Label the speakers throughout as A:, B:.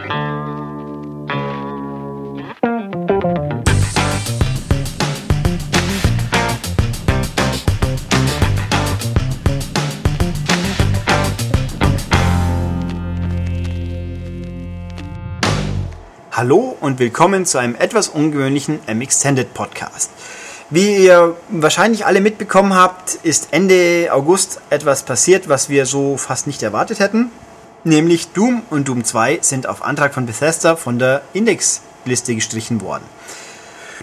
A: Hallo und willkommen zu einem etwas ungewöhnlichen M-Extended Podcast. Wie ihr wahrscheinlich alle mitbekommen habt, ist Ende August etwas passiert, was wir so fast nicht erwartet hätten. Nämlich Doom und Doom 2 sind auf Antrag von Bethesda von der Indexliste gestrichen worden.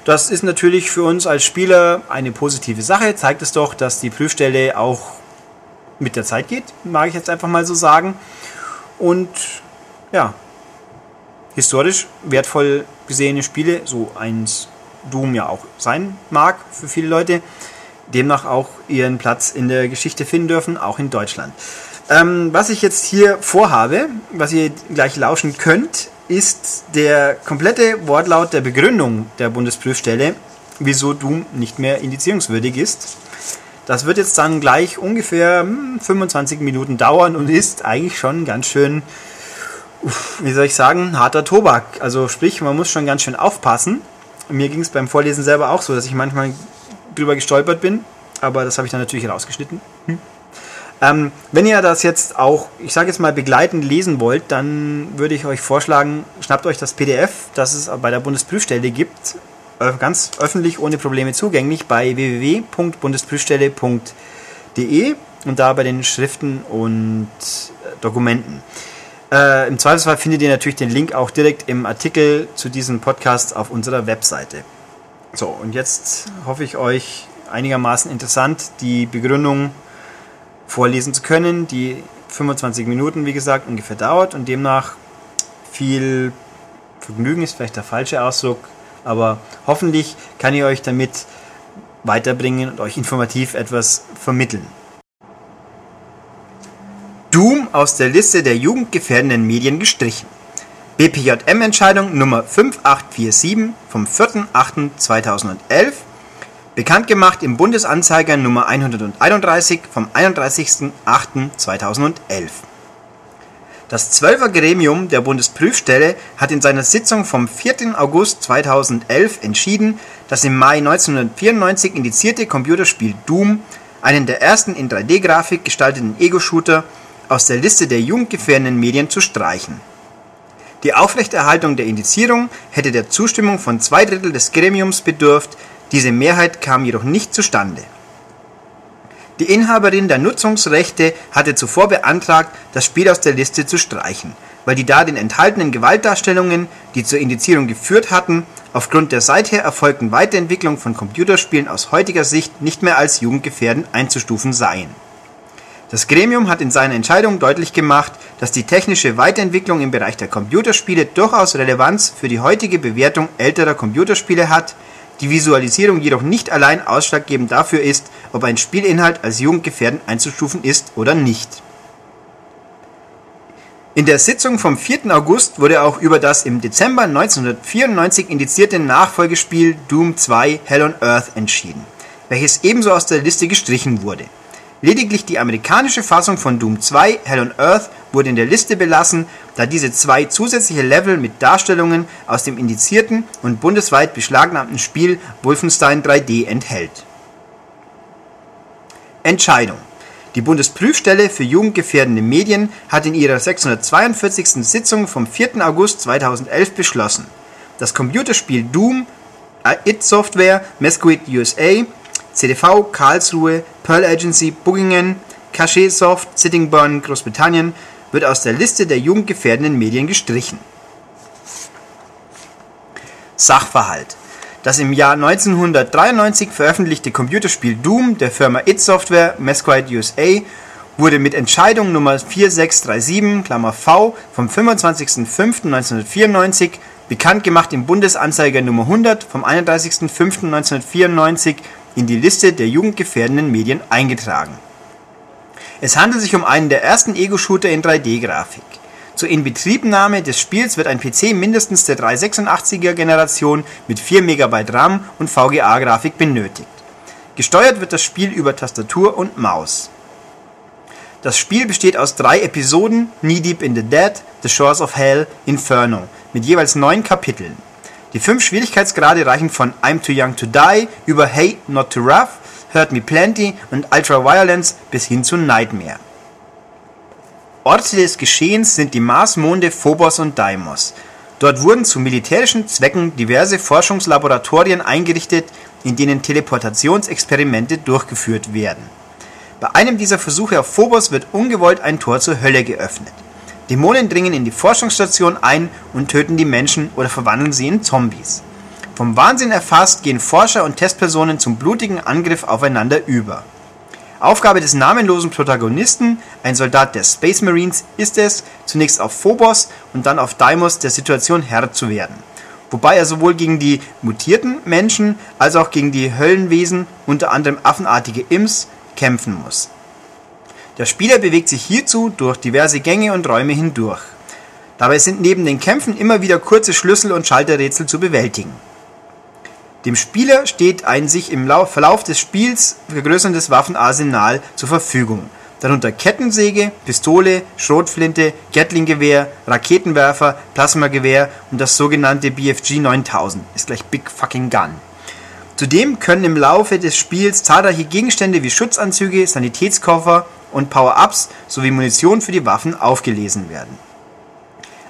A: Das ist natürlich für uns als Spieler eine positive Sache, zeigt es doch, dass die Prüfstelle auch mit der Zeit geht, mag ich jetzt einfach mal so sagen. Und ja, historisch wertvoll gesehene Spiele, so eins Doom ja auch sein mag für viele Leute, demnach auch ihren Platz in der Geschichte finden dürfen, auch in Deutschland. Ähm, was ich jetzt hier vorhabe, was ihr gleich lauschen könnt, ist der komplette Wortlaut der Begründung der Bundesprüfstelle, wieso Doom nicht mehr indizierungswürdig ist. Das wird jetzt dann gleich ungefähr 25 hm, Minuten dauern und ist eigentlich schon ganz schön wie soll ich sagen, harter Tobak. Also sprich, man muss schon ganz schön aufpassen. Mir ging es beim Vorlesen selber auch so, dass ich manchmal drüber gestolpert bin, aber das habe ich dann natürlich rausgeschnitten. Hm. Ähm, wenn ihr das jetzt auch, ich sage jetzt mal, begleitend lesen wollt, dann würde ich euch vorschlagen, schnappt euch das PDF, das es bei der Bundesprüfstelle gibt, ganz öffentlich ohne Probleme zugänglich bei www.bundesprüfstelle.de und da bei den Schriften und Dokumenten. Äh, Im Zweifelsfall findet ihr natürlich den Link auch direkt im Artikel zu diesem Podcast auf unserer Webseite. So, und jetzt hoffe ich euch einigermaßen interessant, die Begründung vorlesen zu können, die 25 Minuten, wie gesagt, ungefähr dauert und demnach viel Vergnügen ist vielleicht der falsche Ausdruck, aber hoffentlich kann ich euch damit weiterbringen und euch informativ etwas vermitteln. Doom aus der Liste der jugendgefährdenden Medien gestrichen. BPJM-Entscheidung Nummer 5847 vom 4.8.2011, bekannt gemacht im Bundesanzeiger Nummer 131 vom 31.8.2011. Das Zwölfer Gremium der Bundesprüfstelle hat in seiner Sitzung vom 4. August 2011 entschieden, das im Mai 1994 indizierte Computerspiel Doom, einen der ersten in 3D-Grafik gestalteten Ego-Shooter, aus der Liste der jugendgefährdenden Medien zu streichen. Die Aufrechterhaltung der Indizierung hätte der Zustimmung von zwei Drittel des Gremiums bedurft, diese Mehrheit kam jedoch nicht zustande. Die Inhaberin der Nutzungsrechte hatte zuvor beantragt, das Spiel aus der Liste zu streichen, weil die darin enthaltenen Gewaltdarstellungen, die zur Indizierung geführt hatten, aufgrund der seither erfolgten Weiterentwicklung von Computerspielen aus heutiger Sicht nicht mehr als jugendgefährdend einzustufen seien das Gremium hat in seiner Entscheidung deutlich gemacht, dass die technische Weiterentwicklung im Bereich der Computerspiele durchaus Relevanz für die heutige Bewertung älterer Computerspiele hat, die Visualisierung jedoch nicht allein ausschlaggebend dafür ist, ob ein Spielinhalt als jugendgefährdend einzustufen ist oder nicht. In der Sitzung vom 4. August wurde auch über das im Dezember 1994 indizierte Nachfolgespiel Doom 2 Hell on Earth entschieden, welches ebenso aus der Liste gestrichen wurde. Lediglich die amerikanische Fassung von Doom 2 Hell on Earth wurde in der Liste belassen, da diese zwei zusätzliche Level mit Darstellungen aus dem indizierten und bundesweit beschlagnahmten Spiel Wolfenstein 3D enthält. Entscheidung Die Bundesprüfstelle für jugendgefährdende Medien hat in ihrer 642. Sitzung vom 4. August 2011 beschlossen, das Computerspiel Doom, IT Software, Mesquite USA CDV Karlsruhe, Pearl Agency Buggingen, Cachet Soft, Sittingbourne Großbritannien wird aus der Liste der jugendgefährdenden Medien gestrichen. Sachverhalt das im Jahr 1993 veröffentlichte Computerspiel Doom der Firma id Software Mesquite USA wurde mit Entscheidung Nummer 4637 Klammer V vom 25.05.1994 bekannt gemacht im Bundesanzeiger Nummer 100 vom 31.05.1994 in die Liste der jugendgefährdenden Medien eingetragen. Es handelt sich um einen der ersten Ego-Shooter in 3D-Grafik. Zur Inbetriebnahme des Spiels wird ein PC mindestens der 386er Generation mit 4 MB RAM und VGA-Grafik benötigt. Gesteuert wird das Spiel über Tastatur und Maus. Das Spiel besteht aus drei Episoden, Knee Deep in the Dead, The Shores of Hell, Inferno, mit jeweils neun Kapiteln. Die fünf Schwierigkeitsgrade reichen von I'm Too Young to Die über Hey Not Too Rough, Hurt Me Plenty und Ultra Violence bis hin zu Nightmare. Orte des Geschehens sind die Marsmonde Phobos und Deimos. Dort wurden zu militärischen Zwecken diverse Forschungslaboratorien eingerichtet, in denen Teleportationsexperimente durchgeführt werden. Bei einem dieser Versuche auf Phobos wird ungewollt ein Tor zur Hölle geöffnet. Dämonen dringen in die Forschungsstation ein und töten die Menschen oder verwandeln sie in Zombies. Vom Wahnsinn erfasst gehen Forscher und Testpersonen zum blutigen Angriff aufeinander über. Aufgabe des namenlosen Protagonisten, ein Soldat der Space Marines, ist es, zunächst auf Phobos und dann auf Deimos der Situation Herr zu werden. Wobei er sowohl gegen die mutierten Menschen als auch gegen die Höllenwesen, unter anderem affenartige Imps, kämpfen muss. Der Spieler bewegt sich hierzu durch diverse Gänge und Räume hindurch. Dabei sind neben den Kämpfen immer wieder kurze Schlüssel und Schalterrätsel zu bewältigen. Dem Spieler steht ein sich im Verlauf des Spiels vergrößerndes Waffenarsenal zur Verfügung, darunter Kettensäge, Pistole, Schrotflinte, Gatling-Gewehr, Raketenwerfer, Plasmagewehr und das sogenannte BFG 9000, ist gleich Big Fucking Gun. Zudem können im Laufe des Spiels zahlreiche Gegenstände wie Schutzanzüge, Sanitätskoffer und Power-Ups sowie Munition für die Waffen aufgelesen werden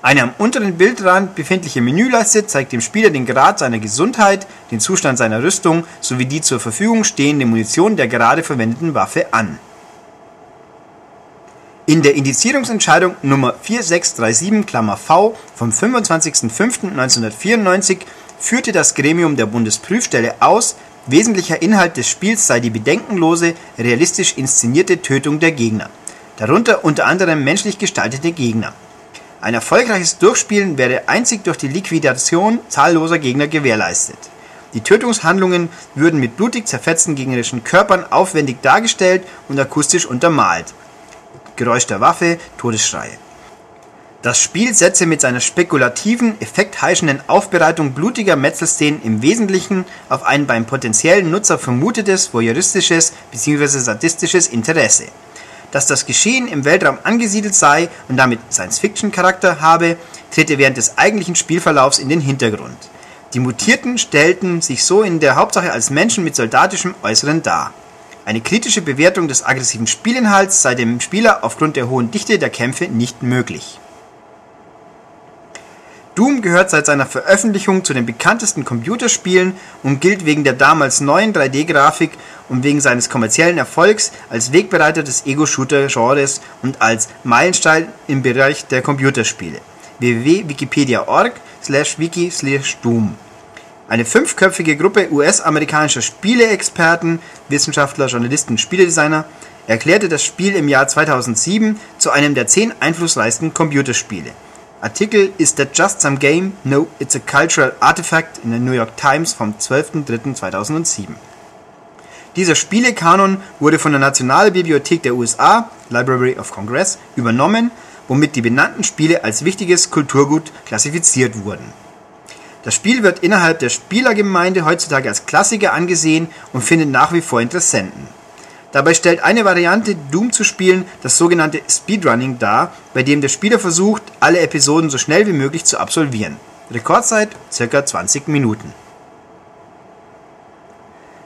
A: eine am unteren Bildrand befindliche Menüleiste zeigt dem Spieler den Grad seiner Gesundheit, den Zustand seiner Rüstung sowie die zur Verfügung stehende Munition der gerade verwendeten Waffe an. In der Indizierungsentscheidung Nummer 4637 V vom 25.05.1994 führte das Gremium der Bundesprüfstelle aus, wesentlicher Inhalt des Spiels sei die bedenkenlose, realistisch inszenierte Tötung der Gegner, darunter unter anderem menschlich gestaltete Gegner ein erfolgreiches Durchspielen wäre einzig durch die Liquidation zahlloser Gegner gewährleistet. Die Tötungshandlungen würden mit blutig zerfetzten gegnerischen Körpern aufwendig dargestellt und akustisch untermalt. Geräusch der Waffe, Todesschreie. Das Spiel setze mit seiner spekulativen, effektheischenden Aufbereitung blutiger Metzelszenen im Wesentlichen auf ein beim potenziellen Nutzer vermutetes voyeuristisches bzw. sadistisches Interesse dass das Geschehen im Weltraum angesiedelt sei und damit Science-Fiction-Charakter habe, trete während des eigentlichen Spielverlaufs in den Hintergrund. Die Mutierten stellten sich so in der Hauptsache als Menschen mit soldatischem Äußeren dar. Eine kritische Bewertung des aggressiven Spielinhalts sei dem Spieler aufgrund der hohen Dichte der Kämpfe nicht möglich. Doom gehört seit seiner Veröffentlichung zu den bekanntesten Computerspielen und gilt wegen der damals neuen 3D-Grafik und wegen seines kommerziellen Erfolgs als Wegbereiter des Ego-Shooter-Genres und als Meilenstein im Bereich der Computerspiele. www.wikipedia.org slash wiki slash Doom eine fünfköpfige Gruppe US-amerikanischer Spieleexperten, Wissenschaftler, Journalisten Spieledesigner erklärte das Spiel im Jahr 2007 zu einem der zehn einflussreichsten Computerspiele. Artikel Is that just some game? No, it's a cultural artifact in der New York Times vom 12.03.2007. Dieser Spielekanon wurde von der Nationalbibliothek der USA, Library of Congress, übernommen, womit die benannten Spiele als wichtiges Kulturgut klassifiziert wurden. Das Spiel wird innerhalb der Spielergemeinde heutzutage als Klassiker angesehen und findet nach wie vor Interessenten. Dabei stellt eine Variante, Doom zu spielen, das sogenannte Speedrunning dar, bei dem der Spieler versucht, alle Episoden so schnell wie möglich zu absolvieren. Rekordzeit ca. 20 Minuten.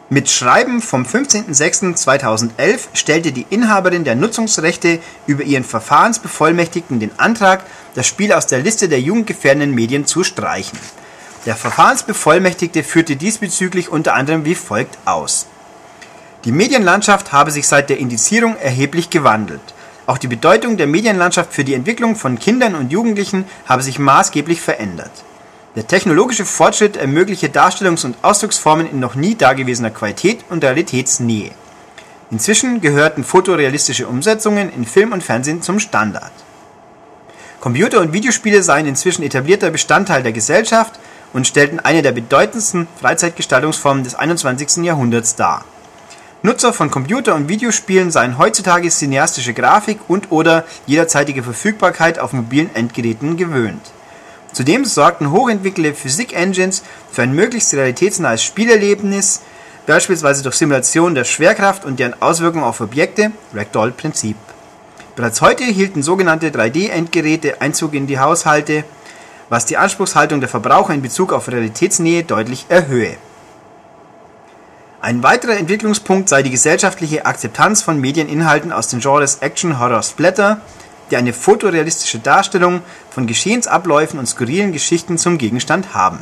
A: Mit Schreiben vom 15.06.2011 stellte die Inhaberin der Nutzungsrechte über ihren Verfahrensbevollmächtigten den Antrag, das Spiel aus der Liste der jugendgefährdenden Medien zu streichen. Der Verfahrensbevollmächtigte führte diesbezüglich unter anderem wie folgt aus. Die Medienlandschaft habe sich seit der Indizierung erheblich gewandelt. Auch die Bedeutung der Medienlandschaft für die Entwicklung von Kindern und Jugendlichen habe sich maßgeblich verändert. Der technologische Fortschritt ermögliche Darstellungs- und Ausdrucksformen in noch nie dagewesener Qualität und Realitätsnähe. Inzwischen gehörten fotorealistische Umsetzungen in Film und Fernsehen zum Standard. Computer- und Videospiele seien inzwischen etablierter Bestandteil der Gesellschaft und stellten eine der bedeutendsten Freizeitgestaltungsformen des 21. Jahrhunderts dar Nutzer von Computer und Videospielen seien heutzutage cineastische Grafik und/oder jederzeitige Verfügbarkeit auf mobilen Endgeräten gewöhnt. Zudem sorgten hochentwickelte Physik-Engines für ein möglichst realitätsnahes Spielerlebnis, beispielsweise durch Simulation der Schwerkraft und deren Auswirkungen auf Objekte (Ragdoll-Prinzip). Bereits heute hielten sogenannte 3D-Endgeräte Einzug in die Haushalte, was die Anspruchshaltung der Verbraucher in Bezug auf Realitätsnähe deutlich erhöhe. Ein weiterer Entwicklungspunkt sei die gesellschaftliche Akzeptanz von Medieninhalten aus den Genres Action, Horror, Splatter, die eine fotorealistische Darstellung von Geschehensabläufen und skurrilen Geschichten zum Gegenstand haben.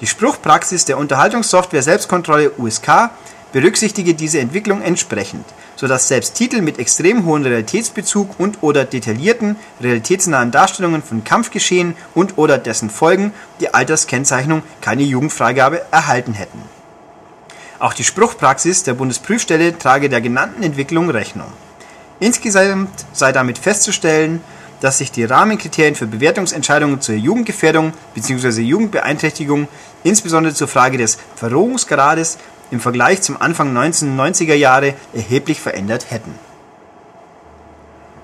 A: Die Spruchpraxis der Unterhaltungssoftware Selbstkontrolle USK berücksichtige diese Entwicklung entsprechend, sodass selbst Titel mit extrem hohem Realitätsbezug und/oder detaillierten, realitätsnahen Darstellungen von Kampfgeschehen und/oder dessen Folgen die Alterskennzeichnung keine Jugendfreigabe erhalten hätten auch die Spruchpraxis der Bundesprüfstelle trage der genannten Entwicklung Rechnung. Insgesamt sei damit festzustellen, dass sich die Rahmenkriterien für Bewertungsentscheidungen zur Jugendgefährdung bzw. Jugendbeeinträchtigung insbesondere zur Frage des Verrohungsgrades im Vergleich zum Anfang 1990er Jahre erheblich verändert hätten.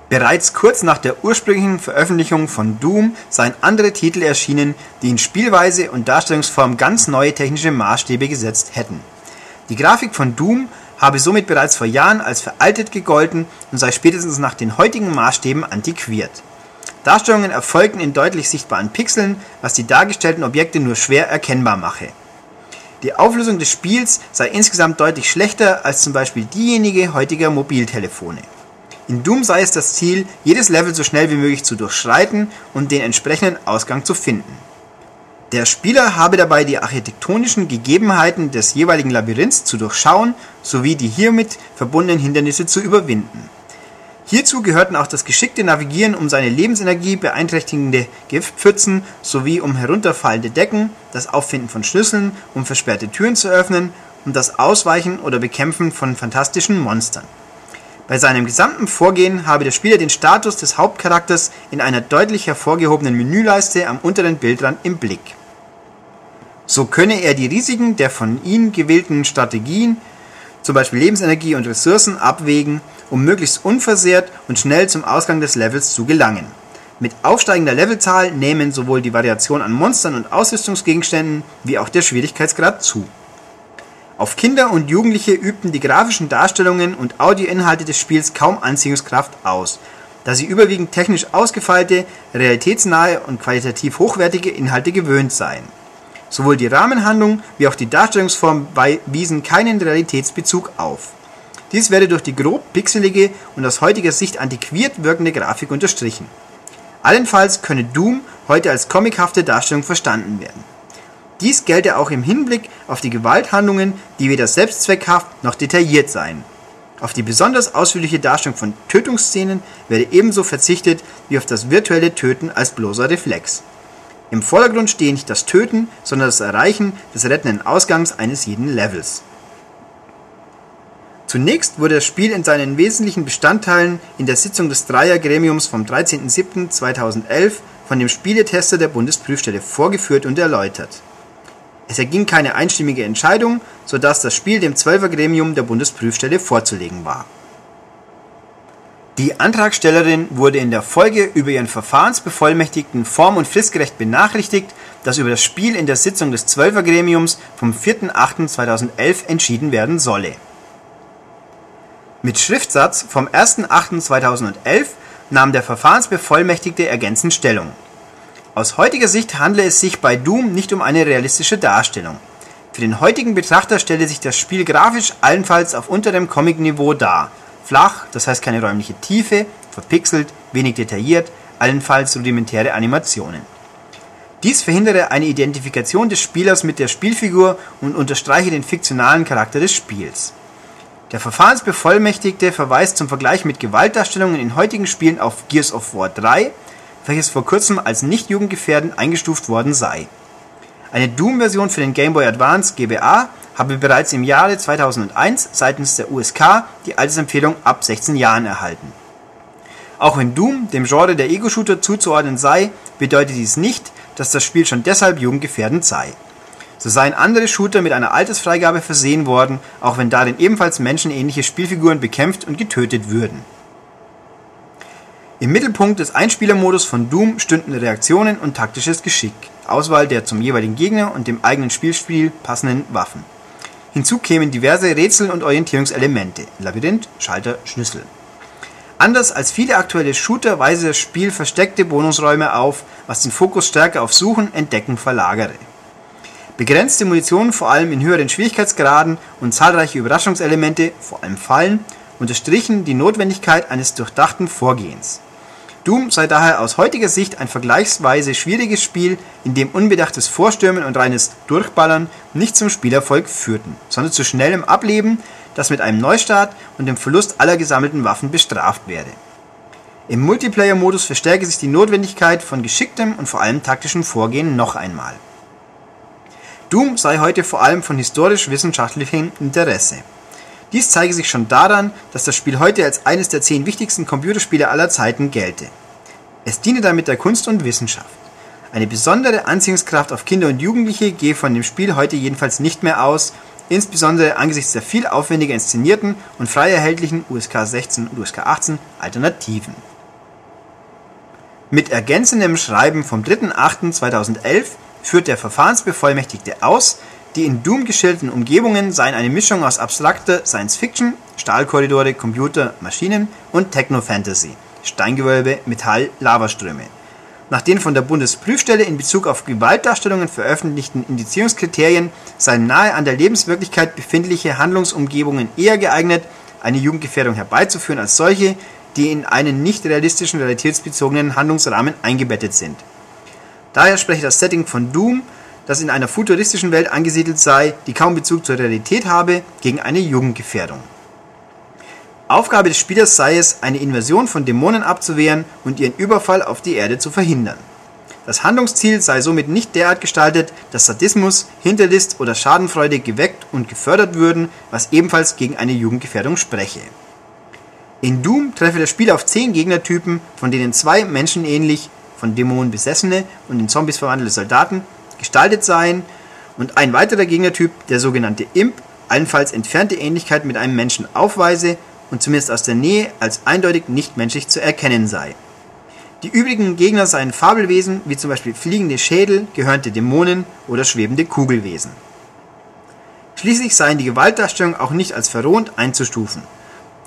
A: Bereits kurz nach der ursprünglichen Veröffentlichung von Doom seien andere Titel erschienen, die in Spielweise und Darstellungsform ganz neue technische Maßstäbe gesetzt hätten die Grafik von Doom habe somit bereits vor Jahren als veraltet gegolten und sei spätestens nach den heutigen Maßstäben antiquiert. Darstellungen erfolgten in deutlich sichtbaren Pixeln, was die dargestellten Objekte nur schwer erkennbar mache. Die Auflösung des Spiels sei insgesamt deutlich schlechter als zum Beispiel diejenige heutiger Mobiltelefone. In Doom sei es das Ziel, jedes Level so schnell wie möglich zu durchschreiten und den entsprechenden Ausgang zu finden. Der Spieler habe dabei die architektonischen Gegebenheiten des jeweiligen Labyrinths zu durchschauen sowie die hiermit verbundenen Hindernisse zu überwinden. Hierzu gehörten auch das geschickte Navigieren um seine Lebensenergie beeinträchtigende Giftpfützen sowie um herunterfallende Decken, das Auffinden von Schlüsseln, um versperrte Türen zu öffnen und das Ausweichen oder Bekämpfen von fantastischen Monstern. Bei seinem gesamten Vorgehen habe der Spieler den Status des Hauptcharakters in einer deutlich hervorgehobenen Menüleiste am unteren Bildrand im Blick so könne er die Risiken der von ihm gewählten Strategien, zum Beispiel Lebensenergie und Ressourcen, abwägen, um möglichst unversehrt und schnell zum Ausgang des Levels zu gelangen. Mit aufsteigender Levelzahl nehmen sowohl die Variation an Monstern und Ausrüstungsgegenständen wie auch der Schwierigkeitsgrad zu. Auf Kinder und Jugendliche übten die grafischen Darstellungen und Audioinhalte des Spiels kaum Anziehungskraft aus, da sie überwiegend technisch ausgefeilte, realitätsnahe und qualitativ hochwertige Inhalte gewöhnt seien Sowohl die Rahmenhandlung wie auch die Darstellungsform wiesen keinen Realitätsbezug auf. Dies werde durch die grob pixelige und aus heutiger Sicht antiquiert wirkende Grafik unterstrichen. Allenfalls könne Doom heute als comichafte Darstellung verstanden werden. Dies gelte auch im Hinblick auf die Gewalthandlungen, die weder selbstzweckhaft noch detailliert seien. Auf die besonders ausführliche Darstellung von Tötungsszenen werde ebenso verzichtet wie auf das virtuelle Töten als bloßer Reflex. Im Vordergrund stehe nicht das Töten, sondern das Erreichen des rettenden Ausgangs eines jeden Levels. Zunächst wurde das Spiel in seinen wesentlichen Bestandteilen in der Sitzung des Dreiergremiums vom 13.07.2011 von dem Spieletester der Bundesprüfstelle vorgeführt und erläutert. Es erging keine einstimmige Entscheidung, sodass das Spiel dem Zwölfergremium der Bundesprüfstelle vorzulegen war die Antragstellerin wurde in der Folge über ihren Verfahrensbevollmächtigten form- und fristgerecht benachrichtigt, dass über das Spiel in der Sitzung des Zwölfergremiums vom 4.8.2011 entschieden werden solle. Mit Schriftsatz vom 1.8.2011 nahm der Verfahrensbevollmächtigte ergänzend Stellung. Aus heutiger Sicht handle es sich bei Doom nicht um eine realistische Darstellung. Für den heutigen Betrachter stelle sich das Spiel grafisch allenfalls auf unterem Comic-Niveau dar Flach, das heißt keine räumliche Tiefe, verpixelt, wenig detailliert, allenfalls rudimentäre Animationen. Dies verhindere eine Identifikation des Spielers mit der Spielfigur und unterstreiche den fiktionalen Charakter des Spiels. Der Verfahrensbevollmächtigte verweist zum Vergleich mit Gewaltdarstellungen in heutigen Spielen auf Gears of War 3, welches vor kurzem als nicht jugendgefährdend eingestuft worden sei. Eine Doom-Version für den Game Boy Advance GBA habe bereits im Jahre 2001 seitens der USK die Altersempfehlung ab 16 Jahren erhalten. Auch wenn Doom dem Genre der Ego-Shooter zuzuordnen sei, bedeutet dies nicht, dass das Spiel schon deshalb jugendgefährdend sei. So seien andere Shooter mit einer Altersfreigabe versehen worden, auch wenn darin ebenfalls menschenähnliche Spielfiguren bekämpft und getötet würden. Im Mittelpunkt des Einspielermodus von Doom stünden Reaktionen und taktisches Geschick, Auswahl der zum jeweiligen Gegner und dem eigenen Spielspiel passenden Waffen. Hinzu kämen diverse Rätsel und Orientierungselemente (Labyrinth, Schalter, Schlüssel). Anders als viele aktuelle Shooter weise das Spiel versteckte Bonusräume auf, was den Fokus stärker auf Suchen, Entdecken verlagere. Begrenzte Munition, vor allem in höheren Schwierigkeitsgraden und zahlreiche Überraschungselemente, vor allem Fallen, unterstrichen die Notwendigkeit eines durchdachten Vorgehens. Doom sei daher aus heutiger Sicht ein vergleichsweise schwieriges Spiel, in dem unbedachtes Vorstürmen und reines Durchballern nicht zum Spielerfolg führten, sondern zu schnellem Ableben das mit einem Neustart und dem Verlust aller gesammelten Waffen bestraft werde. Im Multiplayer-Modus verstärke sich die Notwendigkeit von geschicktem und vor allem taktischem Vorgehen noch einmal. Doom sei heute vor allem von historisch-wissenschaftlichem Interesse. Dies zeige sich schon daran, dass das Spiel heute als eines der zehn wichtigsten Computerspiele aller Zeiten gelte. Es diene damit der Kunst und Wissenschaft. Eine besondere Anziehungskraft auf Kinder und Jugendliche gehe von dem Spiel heute jedenfalls nicht mehr aus insbesondere angesichts der viel aufwendiger inszenierten und frei erhältlichen USK 16 und USK 18 Alternativen. Mit ergänzendem Schreiben vom 3.8.2011 führt der Verfahrensbevollmächtigte aus, die in Doom geschilderten Umgebungen seien eine Mischung aus abstrakter Science-Fiction, Stahlkorridore, Computer, Maschinen und Techno-Fantasy, Steingewölbe, Metall, Lavaströme nach den von der Bundesprüfstelle in Bezug auf Gewaltdarstellungen veröffentlichten Indizierungskriterien seien nahe an der Lebenswirklichkeit befindliche Handlungsumgebungen eher geeignet, eine Jugendgefährdung herbeizuführen als solche, die in einen nicht realistischen realitätsbezogenen Handlungsrahmen eingebettet sind. Daher spreche das Setting von Doom, das in einer futuristischen Welt angesiedelt sei, die kaum Bezug zur Realität habe, gegen eine Jugendgefährdung Aufgabe des Spielers sei es, eine Invasion von Dämonen abzuwehren und ihren Überfall auf die Erde zu verhindern. Das Handlungsziel sei somit nicht derart gestaltet, dass Sadismus, Hinterlist oder Schadenfreude geweckt und gefördert würden, was ebenfalls gegen eine Jugendgefährdung spreche. In Doom treffe das Spiel auf zehn Gegnertypen, von denen zwei menschenähnlich, von Dämonen besessene und in Zombies verwandelte Soldaten gestaltet seien und ein weiterer Gegnertyp, der sogenannte Imp, allenfalls entfernte Ähnlichkeit mit einem Menschen aufweise und zumindest aus der Nähe als eindeutig nichtmenschlich zu erkennen sei. Die übrigen Gegner seien Fabelwesen, wie zum Beispiel fliegende Schädel, gehörnte Dämonen oder schwebende Kugelwesen. Schließlich seien die Gewaltdarstellungen auch nicht als verrohend einzustufen.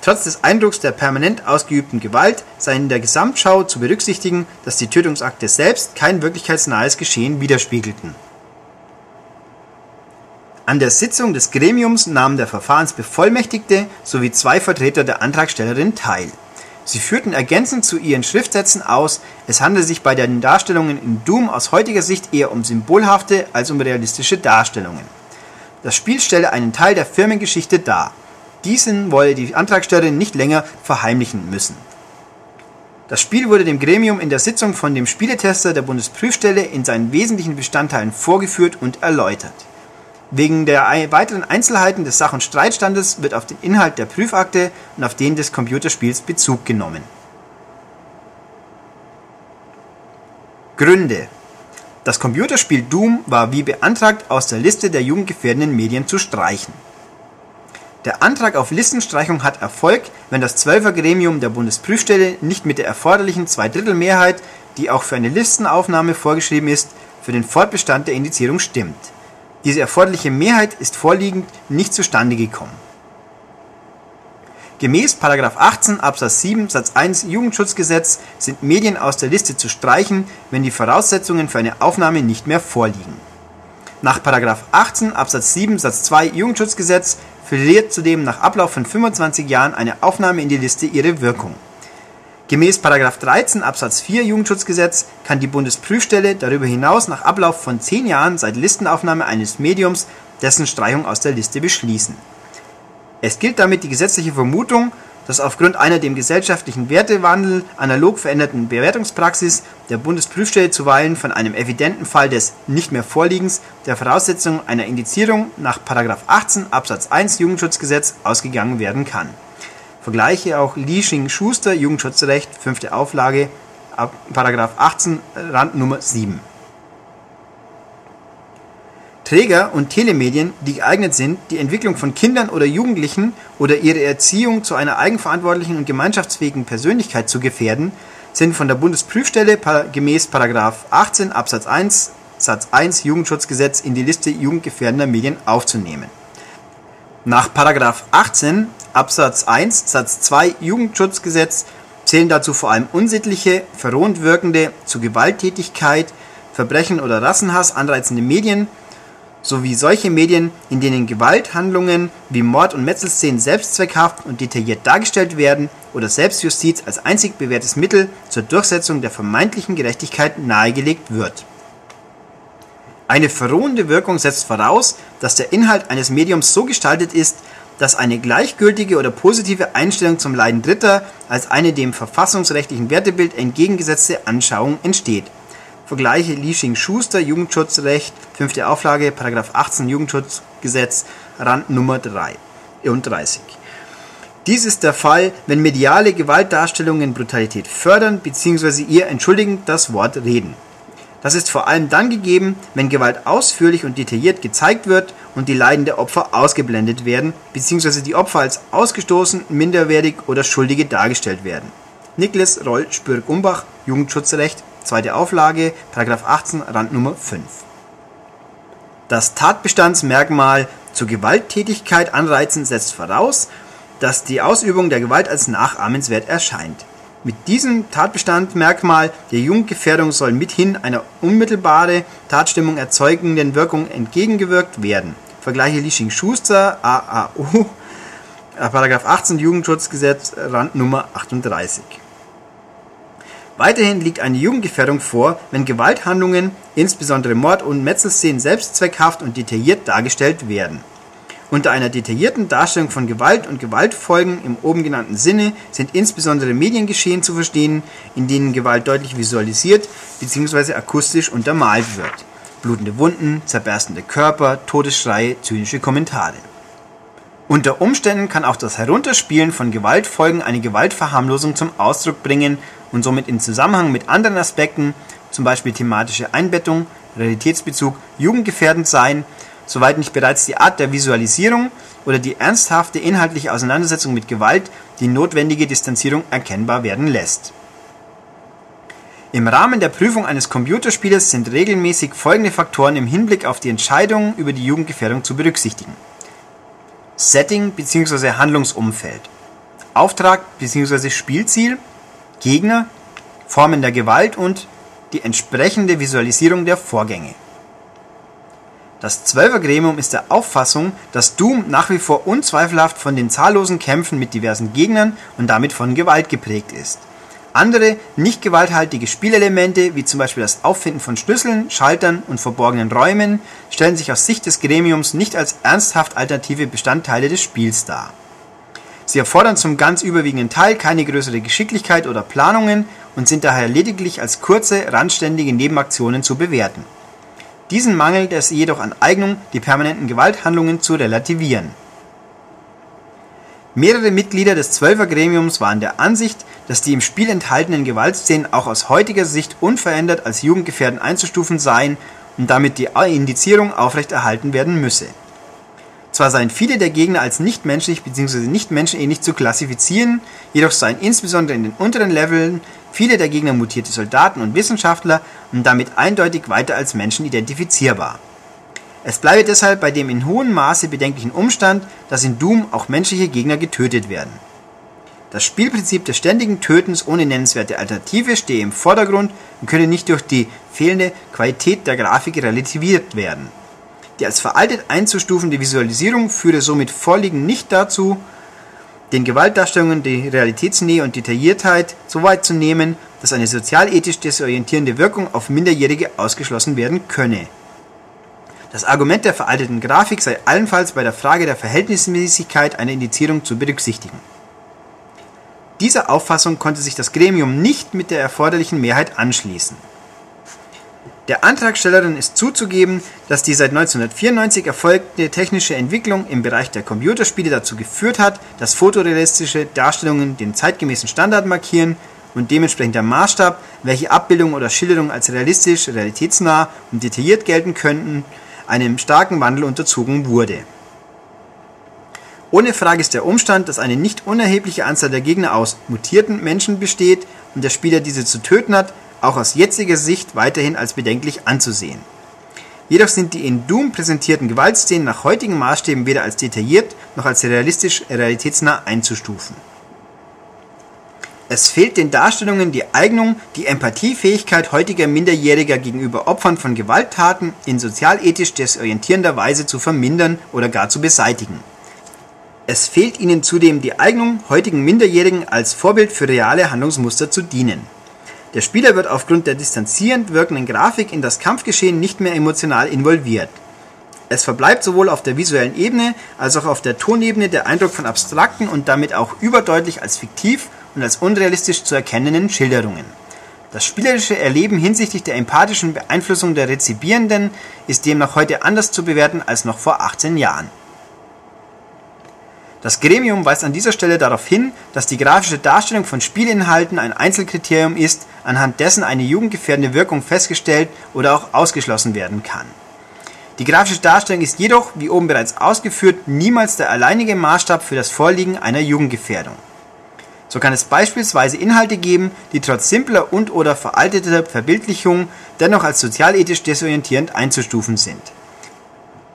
A: Trotz des Eindrucks der permanent ausgeübten Gewalt sei in der Gesamtschau zu berücksichtigen, dass die Tötungsakte selbst kein wirklichkeitsnahes Geschehen widerspiegelten an der Sitzung des Gremiums nahmen der Verfahrensbevollmächtigte sowie zwei Vertreter der Antragstellerin teil. Sie führten ergänzend zu ihren Schriftsätzen aus, es handele sich bei den Darstellungen in Doom aus heutiger Sicht eher um symbolhafte als um realistische Darstellungen. Das Spiel stelle einen Teil der Firmengeschichte dar. Diesen wolle die Antragstellerin nicht länger verheimlichen müssen. Das Spiel wurde dem Gremium in der Sitzung von dem Spieletester der Bundesprüfstelle in seinen wesentlichen Bestandteilen vorgeführt und erläutert. Wegen der weiteren Einzelheiten des Sach- und Streitstandes wird auf den Inhalt der Prüfakte und auf den des Computerspiels Bezug genommen. Gründe Das Computerspiel Doom war wie beantragt aus der Liste der jugendgefährdenden Medien zu streichen. Der Antrag auf Listenstreichung hat Erfolg, wenn das Zwölfergremium der Bundesprüfstelle nicht mit der erforderlichen Zweidrittelmehrheit, die auch für eine Listenaufnahme vorgeschrieben ist, für den Fortbestand der Indizierung stimmt diese erforderliche Mehrheit ist vorliegend nicht zustande gekommen. Gemäß § 18 Absatz 7 Satz 1 Jugendschutzgesetz sind Medien aus der Liste zu streichen, wenn die Voraussetzungen für eine Aufnahme nicht mehr vorliegen. Nach § 18 Absatz 7 Satz 2 Jugendschutzgesetz verliert zudem nach Ablauf von 25 Jahren eine Aufnahme in die Liste ihre Wirkung Gemäß § 13 Absatz 4 Jugendschutzgesetz kann die Bundesprüfstelle darüber hinaus nach Ablauf von zehn Jahren seit Listenaufnahme eines Mediums dessen Streichung aus der Liste beschließen. Es gilt damit die gesetzliche Vermutung, dass aufgrund einer dem gesellschaftlichen Wertewandel analog veränderten Bewertungspraxis der Bundesprüfstelle zuweilen von einem evidenten Fall des Nicht-mehr-Vorliegens der Voraussetzung einer Indizierung nach § 18 Absatz 1 Jugendschutzgesetz ausgegangen werden kann Vergleiche auch Li Schuster, Jugendschutzrecht, fünfte Auflage, Paragraph 18, Rand Nummer 7. Träger und Telemedien, die geeignet sind, die Entwicklung von Kindern oder Jugendlichen oder ihre Erziehung zu einer eigenverantwortlichen und gemeinschaftsfähigen Persönlichkeit zu gefährden, sind von der Bundesprüfstelle gemäß 18 Absatz 1 Satz 1 Jugendschutzgesetz in die Liste jugendgefährdender Medien aufzunehmen. Nach 18 Absatz 1 Satz 2 Jugendschutzgesetz zählen dazu vor allem unsittliche, verrohend wirkende, zu Gewalttätigkeit, Verbrechen oder Rassenhass anreizende Medien sowie solche Medien, in denen Gewalthandlungen wie Mord- und Metzelszenen selbstzweckhaft und detailliert dargestellt werden oder Selbstjustiz als einzig bewährtes Mittel zur Durchsetzung der vermeintlichen Gerechtigkeit nahegelegt wird. Eine verrohende Wirkung setzt voraus, dass der Inhalt eines Mediums so gestaltet ist, dass eine gleichgültige oder positive Einstellung zum Leiden Dritter als eine dem verfassungsrechtlichen Wertebild entgegengesetzte Anschauung entsteht Vergleiche Liesching-Schuster, Jugendschutzrecht, 5. Auflage, Paragraph 18 Jugendschutzgesetz, Rand Nummer 33. Dies ist der Fall, wenn mediale Gewaltdarstellungen Brutalität fördern bzw. ihr entschuldigend das Wort reden. Das ist vor allem dann gegeben, wenn Gewalt ausführlich und detailliert gezeigt wird und die Leiden der Opfer ausgeblendet werden bzw. die Opfer als ausgestoßen, minderwertig oder Schuldige dargestellt werden. Niklas Roll Spürk-Umbach, Jugendschutzrecht, Zweite Auflage, Paragraph 18, Randnummer 5. Das Tatbestandsmerkmal zur Gewalttätigkeit anreizen setzt voraus, dass die Ausübung der Gewalt als nachahmenswert erscheint. Mit diesem Tatbestandsmerkmal der Jugendgefährdung soll mithin einer unmittelbare Tatstimmung erzeugenden Wirkung entgegengewirkt werden. Vergleiche Lisching-Schuster, AAO, Paragraph 18 Jugendschutzgesetz, Randnummer 38. Weiterhin liegt eine Jugendgefährdung vor, wenn Gewalthandlungen, insbesondere Mord- und Metzelszenen selbstzweckhaft und detailliert dargestellt werden. Unter einer detaillierten Darstellung von Gewalt und Gewaltfolgen im oben genannten Sinne sind insbesondere Mediengeschehen zu verstehen, in denen Gewalt deutlich visualisiert bzw. akustisch untermalt wird. Blutende Wunden, zerberstende Körper, Todesschreie, zynische Kommentare. Unter Umständen kann auch das Herunterspielen von Gewaltfolgen eine Gewaltverharmlosung zum Ausdruck bringen und somit in Zusammenhang mit anderen Aspekten, zum Beispiel thematische Einbettung, Realitätsbezug, jugendgefährdend sein, soweit nicht bereits die Art der Visualisierung oder die ernsthafte inhaltliche Auseinandersetzung mit Gewalt die notwendige Distanzierung erkennbar werden lässt. Im Rahmen der Prüfung eines Computerspieles sind regelmäßig folgende Faktoren im Hinblick auf die Entscheidung über die Jugendgefährdung zu berücksichtigen. Setting bzw. Handlungsumfeld, Auftrag bzw. Spielziel, Gegner, Formen der Gewalt und die entsprechende Visualisierung der Vorgänge. Das Zwölfergremium ist der Auffassung, dass Doom nach wie vor unzweifelhaft von den zahllosen Kämpfen mit diversen Gegnern und damit von Gewalt geprägt ist. Andere, nicht gewalthaltige Spielelemente, wie zum Beispiel das Auffinden von Schlüsseln, Schaltern und verborgenen Räumen, stellen sich aus Sicht des Gremiums nicht als ernsthaft alternative Bestandteile des Spiels dar Sie erfordern zum ganz überwiegenden Teil keine größere Geschicklichkeit oder Planungen und sind daher lediglich als kurze, randständige Nebenaktionen zu bewerten. Diesen mangelt es jedoch an Eignung, die permanenten Gewalthandlungen zu relativieren. Mehrere Mitglieder des Zwölfergremiums waren der Ansicht, dass die im Spiel enthaltenen Gewaltszenen auch aus heutiger Sicht unverändert als jugendgefährdend einzustufen seien und damit die Indizierung aufrechterhalten werden müsse zwar seien viele der Gegner als nichtmenschlich bzw. nicht menschenähnlich zu klassifizieren, jedoch seien insbesondere in den unteren Leveln viele der Gegner mutierte Soldaten und Wissenschaftler und damit eindeutig weiter als Menschen identifizierbar. Es bleibe deshalb bei dem in hohem Maße bedenklichen Umstand, dass in Doom auch menschliche Gegner getötet werden. Das Spielprinzip des ständigen Tötens ohne nennenswerte Alternative stehe im Vordergrund und könne nicht durch die fehlende Qualität der Grafik relativiert werden. Die als veraltet einzustufende Visualisierung führe somit vorliegend nicht dazu, den Gewaltdarstellungen die Realitätsnähe und Detailliertheit so weit zu nehmen, dass eine sozialethisch desorientierende Wirkung auf Minderjährige ausgeschlossen werden könne. Das Argument der veralteten Grafik sei allenfalls bei der Frage der Verhältnismäßigkeit einer Indizierung zu berücksichtigen. Dieser Auffassung konnte sich das Gremium nicht mit der erforderlichen Mehrheit anschließen der Antragstellerin ist zuzugeben, dass die seit 1994 erfolgte technische Entwicklung im Bereich der Computerspiele dazu geführt hat, dass fotorealistische Darstellungen den zeitgemäßen Standard markieren und dementsprechend der Maßstab, welche Abbildungen oder Schilderungen als realistisch, realitätsnah und detailliert gelten könnten, einem starken Wandel unterzogen wurde. Ohne Frage ist der Umstand, dass eine nicht unerhebliche Anzahl der Gegner aus mutierten Menschen besteht und der Spieler diese zu töten hat, auch aus jetziger Sicht weiterhin als bedenklich anzusehen. Jedoch sind die in Doom präsentierten Gewaltszenen nach heutigen Maßstäben weder als detailliert noch als realistisch realitätsnah einzustufen. Es fehlt den Darstellungen die Eignung, die Empathiefähigkeit heutiger Minderjähriger gegenüber Opfern von Gewalttaten in sozialethisch desorientierender Weise zu vermindern oder gar zu beseitigen. Es fehlt ihnen zudem die Eignung, heutigen Minderjährigen als Vorbild für reale Handlungsmuster zu dienen. Der Spieler wird aufgrund der distanzierend wirkenden Grafik in das Kampfgeschehen nicht mehr emotional involviert. Es verbleibt sowohl auf der visuellen Ebene als auch auf der Tonebene der Eindruck von abstrakten und damit auch überdeutlich als fiktiv und als unrealistisch zu erkennenden Schilderungen. Das spielerische Erleben hinsichtlich der empathischen Beeinflussung der Rezipierenden ist demnach heute anders zu bewerten als noch vor 18 Jahren. Das Gremium weist an dieser Stelle darauf hin, dass die grafische Darstellung von Spielinhalten ein Einzelkriterium ist, anhand dessen eine jugendgefährdende Wirkung festgestellt oder auch ausgeschlossen werden kann. Die grafische Darstellung ist jedoch, wie oben bereits ausgeführt, niemals der alleinige Maßstab für das Vorliegen einer Jugendgefährdung. So kann es beispielsweise Inhalte geben, die trotz simpler und/oder veralteter Verbildlichung dennoch als sozialethisch desorientierend einzustufen sind.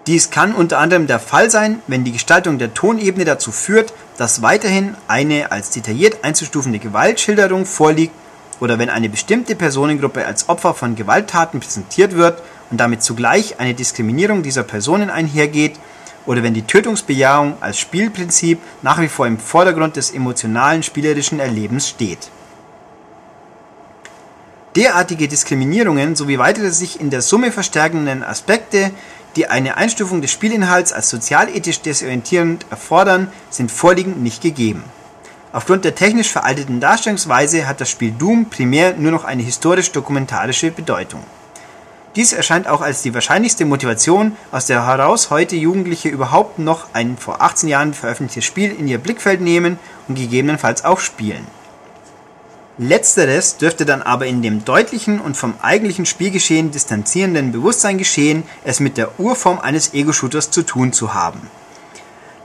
A: Dies kann unter anderem der Fall sein, wenn die Gestaltung der Tonebene dazu führt, dass weiterhin eine als detailliert einzustufende Gewaltschilderung vorliegt oder wenn eine bestimmte Personengruppe als Opfer von Gewalttaten präsentiert wird und damit zugleich eine Diskriminierung dieser Personen einhergeht oder wenn die Tötungsbejahung als Spielprinzip nach wie vor im Vordergrund des emotionalen spielerischen Erlebens steht. Derartige Diskriminierungen sowie weitere sich in der Summe verstärkenden Aspekte, die eine Einstufung des Spielinhalts als sozialethisch desorientierend erfordern, sind vorliegend nicht gegeben. Aufgrund der technisch veralteten Darstellungsweise hat das Spiel Doom primär nur noch eine historisch-dokumentarische Bedeutung dies erscheint auch als die wahrscheinlichste Motivation, aus der heraus heute Jugendliche überhaupt noch ein vor 18 Jahren veröffentlichtes Spiel in ihr Blickfeld nehmen und gegebenenfalls auch spielen. Letzteres dürfte dann aber in dem deutlichen und vom eigentlichen Spielgeschehen distanzierenden Bewusstsein geschehen, es mit der Urform eines Ego-Shooters zu tun zu haben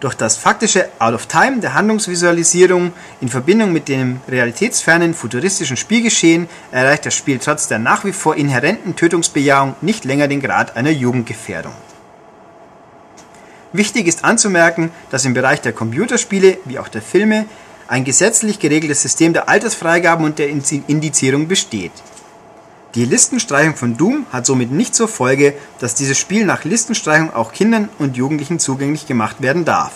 A: durch das faktische Out of Time der Handlungsvisualisierung in Verbindung mit dem realitätsfernen futuristischen Spielgeschehen erreicht das Spiel trotz der nach wie vor inhärenten Tötungsbejahung nicht länger den Grad einer Jugendgefährdung. Wichtig ist anzumerken, dass im Bereich der Computerspiele wie auch der Filme ein gesetzlich geregeltes System der Altersfreigaben und der Indizierung besteht die Listenstreichung von Doom hat somit nicht zur Folge, dass dieses Spiel nach Listenstreichung auch Kindern und Jugendlichen zugänglich gemacht werden darf.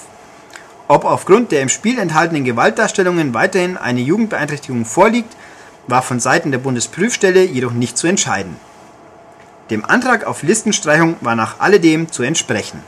A: Ob aufgrund der im Spiel enthaltenen Gewaltdarstellungen weiterhin eine Jugendbeeinträchtigung vorliegt, war von Seiten der Bundesprüfstelle jedoch nicht zu entscheiden. Dem Antrag auf Listenstreichung war nach alledem zu entsprechen